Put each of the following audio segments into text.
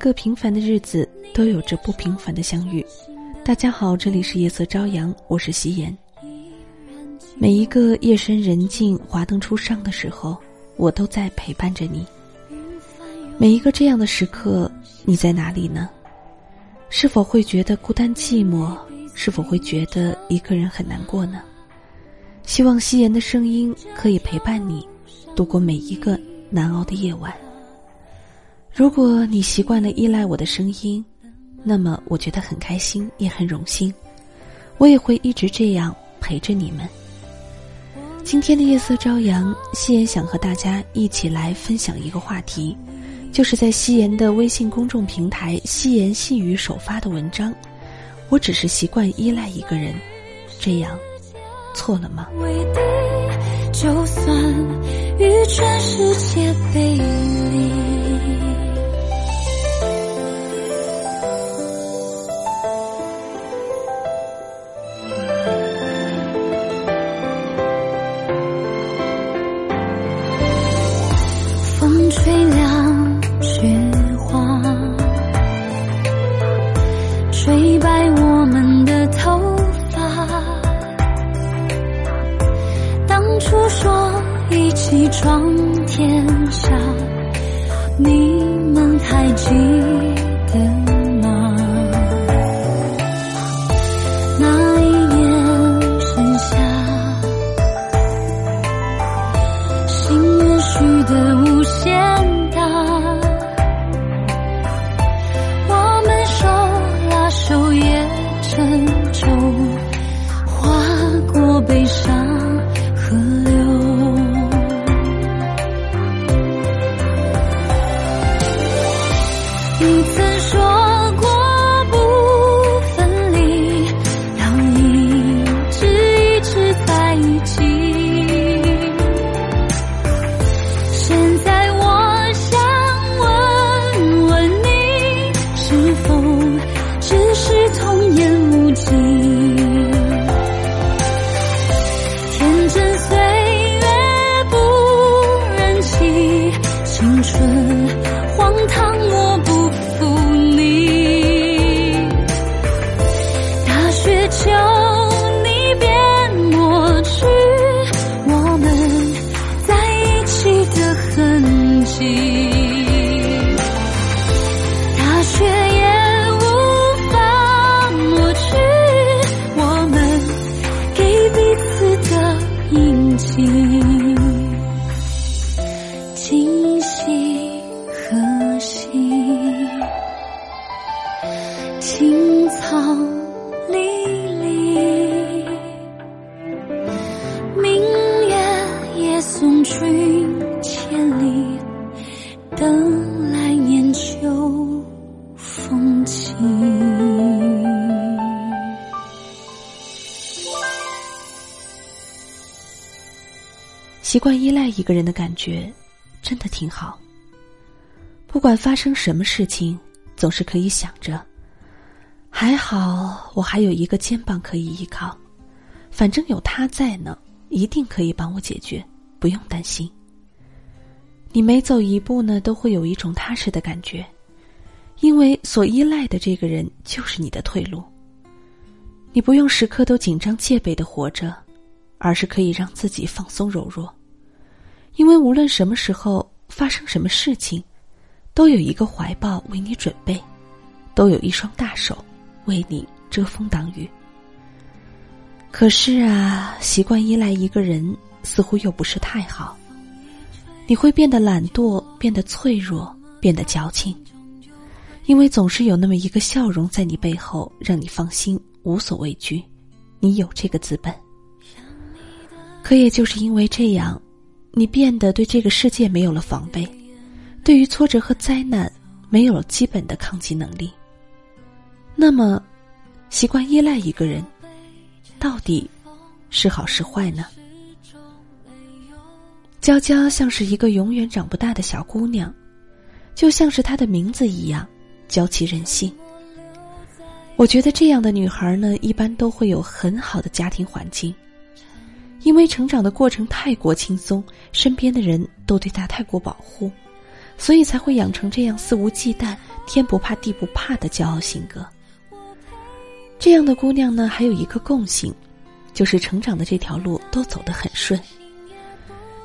个平凡的日子都有着不平凡的相遇。大家好，这里是夜色朝阳，我是夕颜。每一个夜深人静、华灯初上的时候，我都在陪伴着你。每一个这样的时刻，你在哪里呢？是否会觉得孤单寂寞？是否会觉得一个人很难过呢？希望夕颜的声音可以陪伴你，度过每一个难熬的夜晚。如果你习惯了依赖我的声音，那么我觉得很开心，也很荣幸。我也会一直这样陪着你们。今天的夜色朝阳，夕颜想和大家一起来分享一个话题。就是在夕颜的微信公众平台“夕颜细语”首发的文章，我只是习惯依赖一个人，这样错了吗？就算与全世界背离。闯天下，你们还记个人的感觉，真的挺好。不管发生什么事情，总是可以想着，还好我还有一个肩膀可以依靠，反正有他在呢，一定可以帮我解决，不用担心。你每走一步呢，都会有一种踏实的感觉，因为所依赖的这个人就是你的退路。你不用时刻都紧张戒备的活着，而是可以让自己放松柔弱。因为无论什么时候发生什么事情，都有一个怀抱为你准备，都有一双大手为你遮风挡雨。可是啊，习惯依赖一个人，似乎又不是太好。你会变得懒惰，变得脆弱，变得矫情，因为总是有那么一个笑容在你背后，让你放心，无所畏惧。你有这个资本，可也就是因为这样。你变得对这个世界没有了防备，对于挫折和灾难没有了基本的抗击能力。那么，习惯依赖一个人，到底是好是坏呢？娇娇像是一个永远长不大的小姑娘，就像是她的名字一样，娇气任性。我觉得这样的女孩呢，一般都会有很好的家庭环境。因为成长的过程太过轻松，身边的人都对她太过保护，所以才会养成这样肆无忌惮、天不怕地不怕的骄傲性格。这样的姑娘呢，还有一个共性，就是成长的这条路都走得很顺。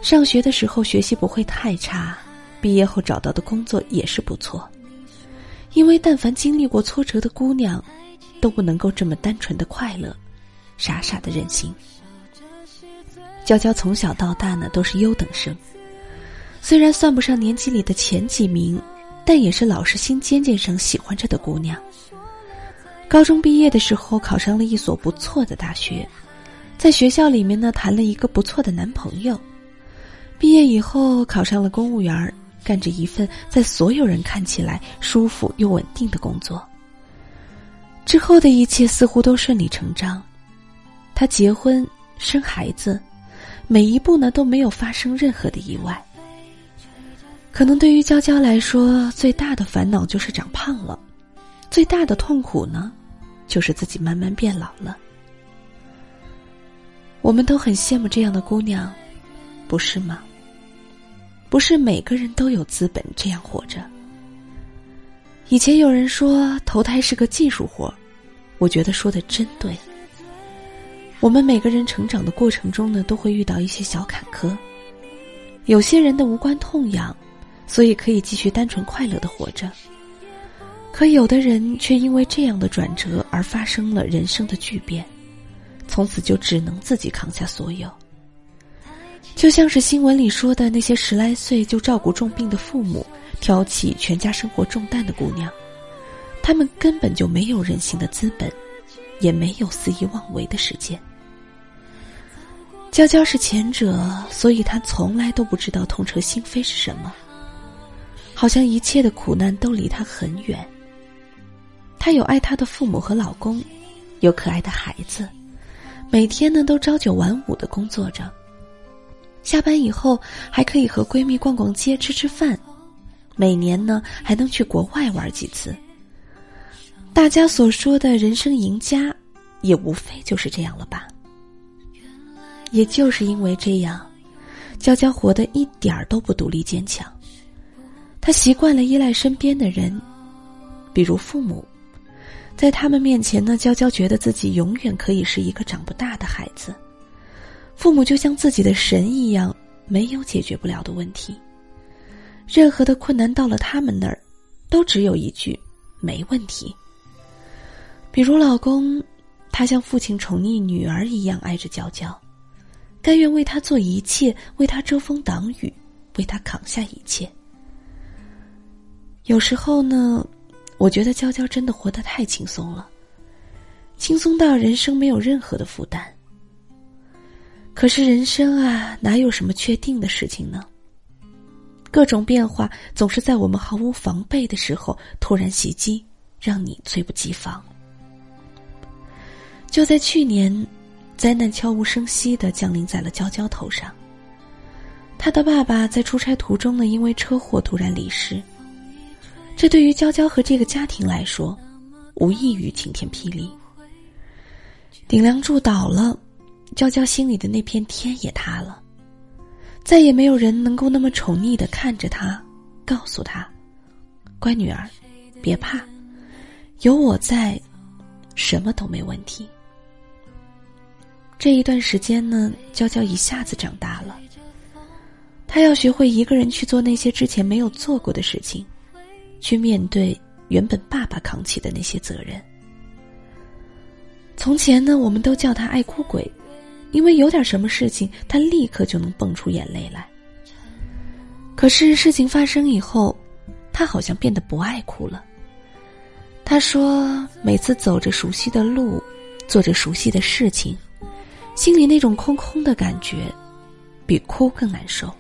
上学的时候学习不会太差，毕业后找到的工作也是不错。因为但凡经历过挫折的姑娘，都不能够这么单纯的快乐，傻傻的任性。娇娇从小到大呢都是优等生，虽然算不上年级里的前几名，但也是老师心尖尖上喜欢着的姑娘。高中毕业的时候，考上了一所不错的大学，在学校里面呢谈了一个不错的男朋友。毕业以后，考上了公务员，干着一份在所有人看起来舒服又稳定的工作。之后的一切似乎都顺理成章，他结婚生孩子，每一步呢都没有发生任何的意外。可能对于娇娇来说，最大的烦恼就是长胖了。最大的痛苦呢，就是自己慢慢变老了。我们都很羡慕这样的姑娘，不是吗？不是每个人都有资本这样活着。以前有人说投胎是个技术活，我觉得说的真对。我们每个人成长的过程中呢，都会遇到一些小坎坷。有些人的无关痛痒，所以可以继续单纯快乐的活着。可有的人却因为这样的转折而发生了人生的巨变，从此就只能自己扛下所有。就像是新闻里说的那些十来岁就照顾重病的父母、挑起全家生活重担的姑娘，她们根本就没有任性的资本，也没有肆意妄为的时间。娇娇是前者，所以她从来都不知道痛彻心扉是什么，好像一切的苦难都离她很远。她有爱她的父母和老公，有可爱的孩子，每天呢都朝九晚五的工作着。下班以后还可以和闺蜜逛逛街、吃吃饭，每年呢还能去国外玩几次。大家所说的人生赢家，也无非就是这样了吧。也就是因为这样，娇娇活得一点儿都不独立坚强。她习惯了依赖身边的人，比如父母。在他们面前呢，娇娇觉得自己永远可以是一个长不大的孩子。父母就像自己的神一样，没有解决不了的问题。任何的困难到了他们那儿，都只有一句“没问题”。比如老公，他像父亲宠溺女儿一样爱着娇娇，甘愿为她做一切，为她遮风挡雨，为她扛下一切。有时候呢。我觉得娇娇真的活得太轻松了，轻松到人生没有任何的负担。可是人生啊，哪有什么确定的事情呢？各种变化总是在我们毫无防备的时候突然袭击，让你猝不及防。就在去年，灾难悄无声息的降临在了娇娇头上。她的爸爸在出差途中呢，因为车祸突然离世。这对于娇娇和这个家庭来说，无异于晴天霹雳。顶梁柱倒了，娇娇心里的那片天也塌了。再也没有人能够那么宠溺的看着她，告诉她：“乖女儿，别怕，有我在，什么都没问题。”这一段时间呢，娇娇一下子长大了。她要学会一个人去做那些之前没有做过的事情。去面对原本爸爸扛起的那些责任。从前呢，我们都叫他爱哭鬼，因为有点什么事情，他立刻就能蹦出眼泪来。可是事情发生以后，他好像变得不爱哭了。他说，每次走着熟悉的路，做着熟悉的事情，心里那种空空的感觉，比哭更难受。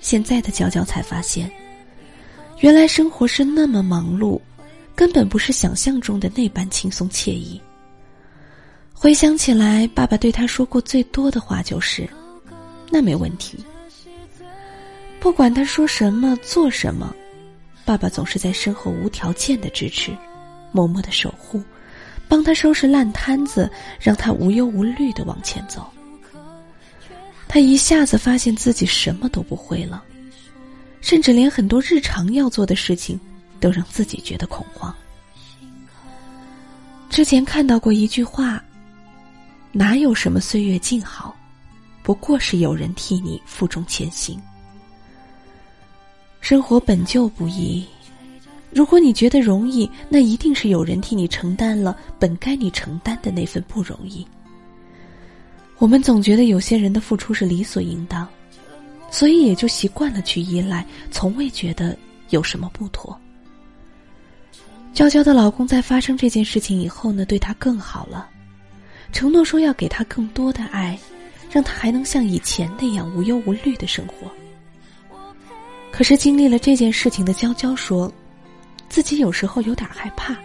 现在的娇娇才发现。原来生活是那么忙碌，根本不是想象中的那般轻松惬意。回想起来，爸爸对他说过最多的话就是：“那没问题。”不管他说什么、做什么，爸爸总是在身后无条件的支持，默默的守护，帮他收拾烂摊子，让他无忧无虑的往前走。他一下子发现自己什么都不会了，甚至连很多日常要做的事情都让自己觉得恐慌。之前看到过一句话：“哪有什么岁月静好，不过是有人替你负重前行。”生活本就不易。如果你觉得容易，那一定是有人替你承担了本该你承担的那份不容易。我们总觉得有些人的付出是理所应当，所以也就习惯了去依赖，从未觉得有什么不妥。娇娇的老公在发生这件事情以后呢，对她更好了，承诺说要给她更多的爱，让她还能像以前那样无忧无虑的生活。可是经历了这件事情的娇娇说。自己有时候有点害怕，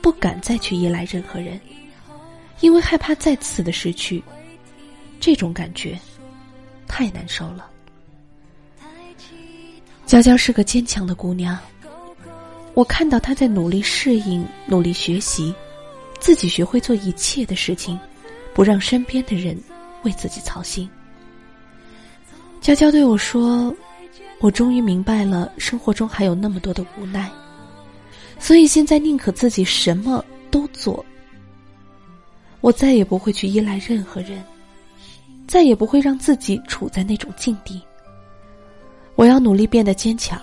不敢再去依赖任何人，因为害怕再次的失去。这种感觉太难受了。娇娇是个坚强的姑娘，我看到她在努力适应、努力学习，自己学会做一切的事情，不让身边的人为自己操心。娇娇对我说：“我终于明白了，生活中还有那么多的无奈。”所以现在宁可自己什么都做，我再也不会去依赖任何人，再也不会让自己处在那种境地。我要努力变得坚强，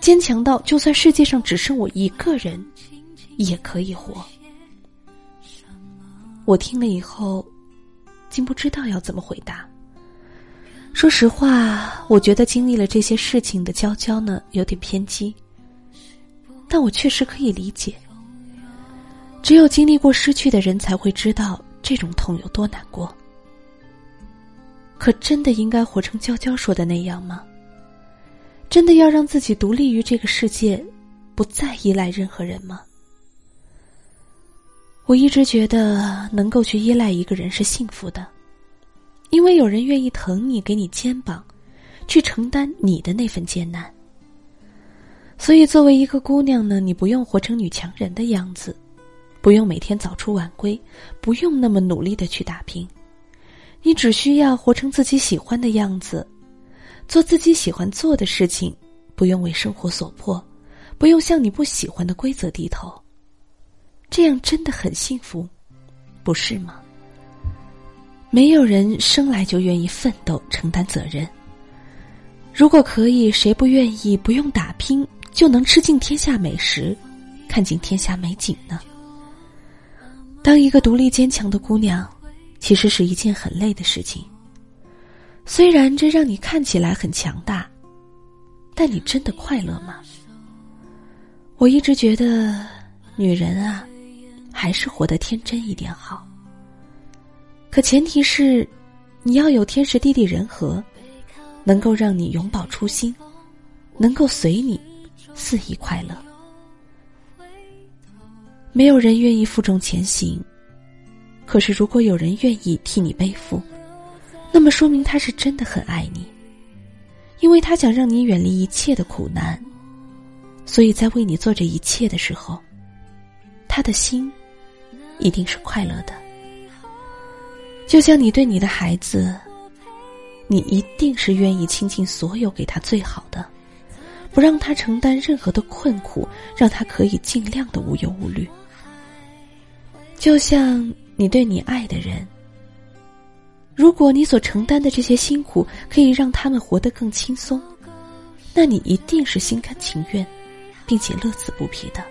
坚强到就算世界上只剩我一个人，也可以活。我听了以后，竟不知道要怎么回答。说实话，我觉得经历了这些事情的娇娇呢，有点偏激。但我确实可以理解，只有经历过失去的人才会知道这种痛有多难过。可真的应该活成娇娇说的那样吗？真的要让自己独立于这个世界，不再依赖任何人吗？我一直觉得能够去依赖一个人是幸福的，因为有人愿意疼你，给你肩膀，去承担你的那份艰难。所以，作为一个姑娘呢，你不用活成女强人的样子，不用每天早出晚归，不用那么努力的去打拼，你只需要活成自己喜欢的样子，做自己喜欢做的事情，不用为生活所迫，不用向你不喜欢的规则低头。这样真的很幸福，不是吗？没有人生来就愿意奋斗、承担责任。如果可以，谁不愿意不用打拼？就能吃尽天下美食，看尽天下美景呢。当一个独立坚强的姑娘，其实是一件很累的事情。虽然这让你看起来很强大，但你真的快乐吗？我一直觉得，女人啊，还是活得天真一点好。可前提是，你要有天时地利人和，能够让你永葆初心，能够随你。肆意快乐，没有人愿意负重前行。可是，如果有人愿意替你背负，那么说明他是真的很爱你，因为他想让你远离一切的苦难，所以在为你做这一切的时候，他的心一定是快乐的。就像你对你的孩子，你一定是愿意倾尽所有给他最好的。不让他承担任何的困苦，让他可以尽量的无忧无虑。就像你对你爱的人，如果你所承担的这些辛苦可以让他们活得更轻松，那你一定是心甘情愿，并且乐此不疲的。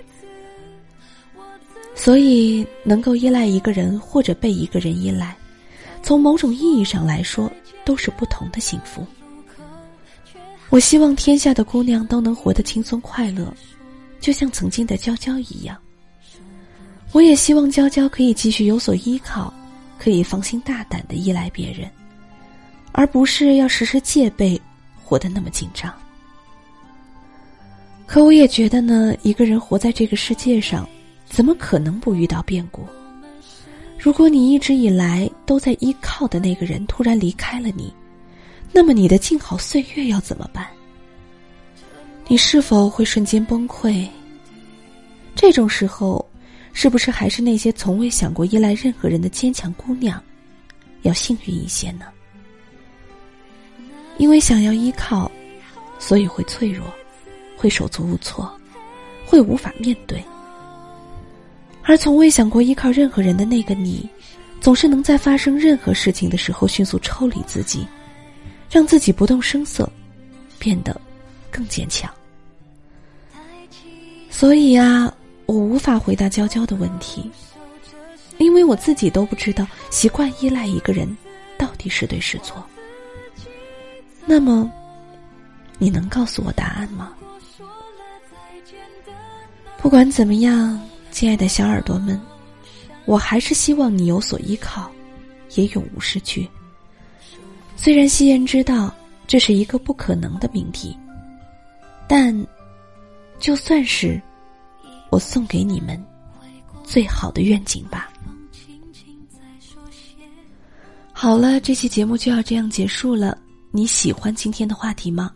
所以，能够依赖一个人或者被一个人依赖，从某种意义上来说，都是不同的幸福。我希望天下的姑娘都能活得轻松快乐，就像曾经的娇娇一样。我也希望娇娇可以继续有所依靠，可以放心大胆的依赖别人，而不是要时时戒备，活得那么紧张。可我也觉得呢，一个人活在这个世界上，怎么可能不遇到变故？如果你一直以来都在依靠的那个人突然离开了你。那么你的静好岁月要怎么办？你是否会瞬间崩溃？这种时候，是不是还是那些从未想过依赖任何人的坚强姑娘，要幸运一些呢？因为想要依靠，所以会脆弱，会手足无措，会无法面对。而从未想过依靠任何人的那个你，总是能在发生任何事情的时候迅速抽离自己，让自己不动声色，变得更坚强。所以啊，我无法回答娇娇的问题，因为我自己都不知道习惯依赖一个人到底是对是错。那么，你能告诉我答案吗？不管怎么样。亲爱的小耳朵们，我还是希望你有所依靠，也永无失去。虽然夕颜知道这是一个不可能的命题，但就算是我送给你们最好的愿景吧。好了，这期节目就要这样结束了。你喜欢今天的话题吗？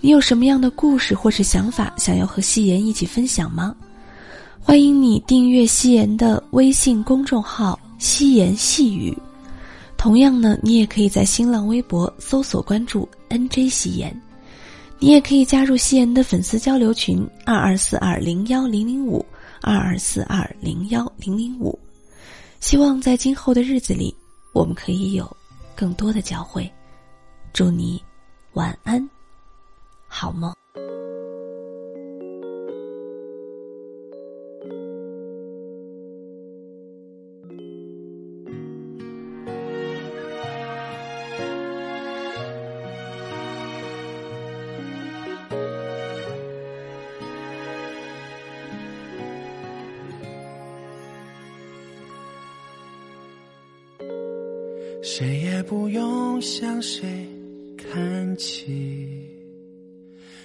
你有什么样的故事或是想法想要和夕颜一起分享吗？欢迎你订阅夕颜的微信公众号“夕颜细语”，同样呢，你也可以在新浪微博搜索关注 “nj 夕颜”，你也可以加入夕颜的粉丝交流群二二四二零幺零零五二二四二零幺零零五。希望在今后的日子里，我们可以有更多的交汇。祝你晚安，好梦。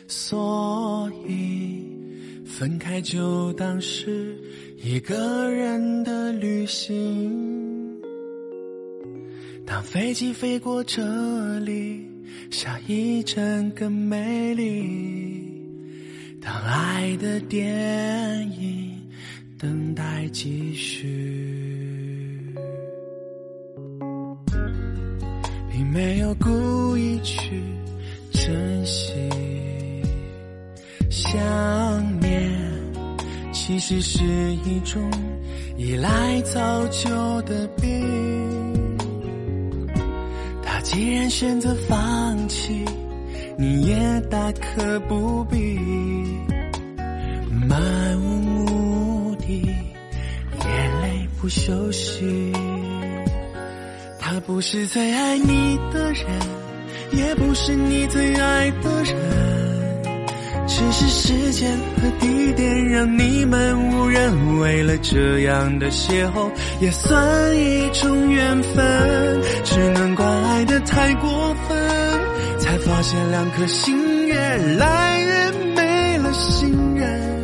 所以分开就当是一个人的旅行。当飞机飞过这里，下一站更美丽。当爱的电影等待继续。并没有故意去珍惜，想念其实是一种依赖早就的病。他既然选择放弃，你也大可不必漫无目的，眼泪不休息。他不是最爱你的人，也不是你最爱的人，只是时间和地点让你们无人。为了这样的邂逅，也算一种缘分。只能怪爱的太过分，才发现两颗心越来越没了信任。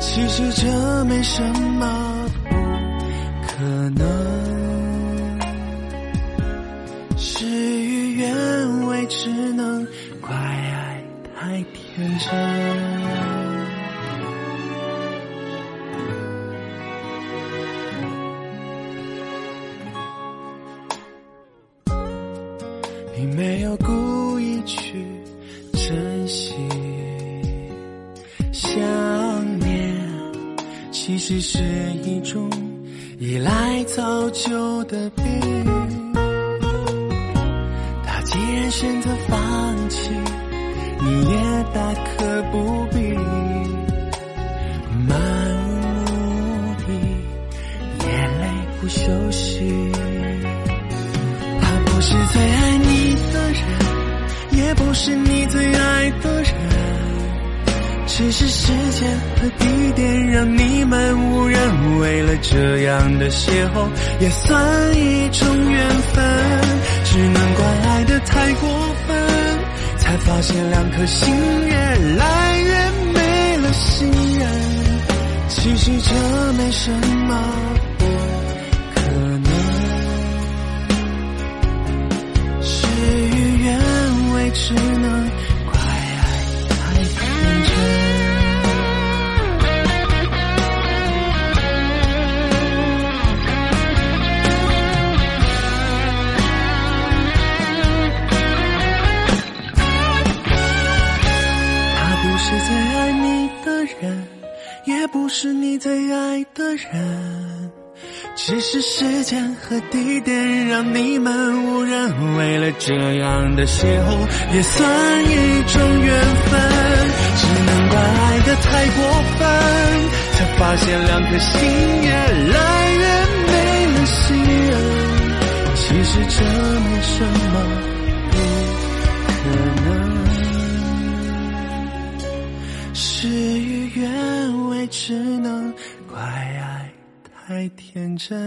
其实这没什么不可能。只能怪爱太天真，并没有故意去珍惜。想念其实是一种依赖早就的病。选择放弃，你也大可不必漫无目的，眼泪不休息。他不是最爱你的人，也不是你最爱的人，只是时间和地点让你们无人。为了这样的邂逅，也算一种缘分。只能怪爱的太过分，才发现两颗心越来越没了信任。其实这没什么不可能，事与愿违，是时间和地点让你们无人。为了这样的邂逅，也算一种缘分。只能怪爱的太过分，才发现两颗心越来越没了信任。其实这没什么不可能。事与愿违，只能怪爱太天真。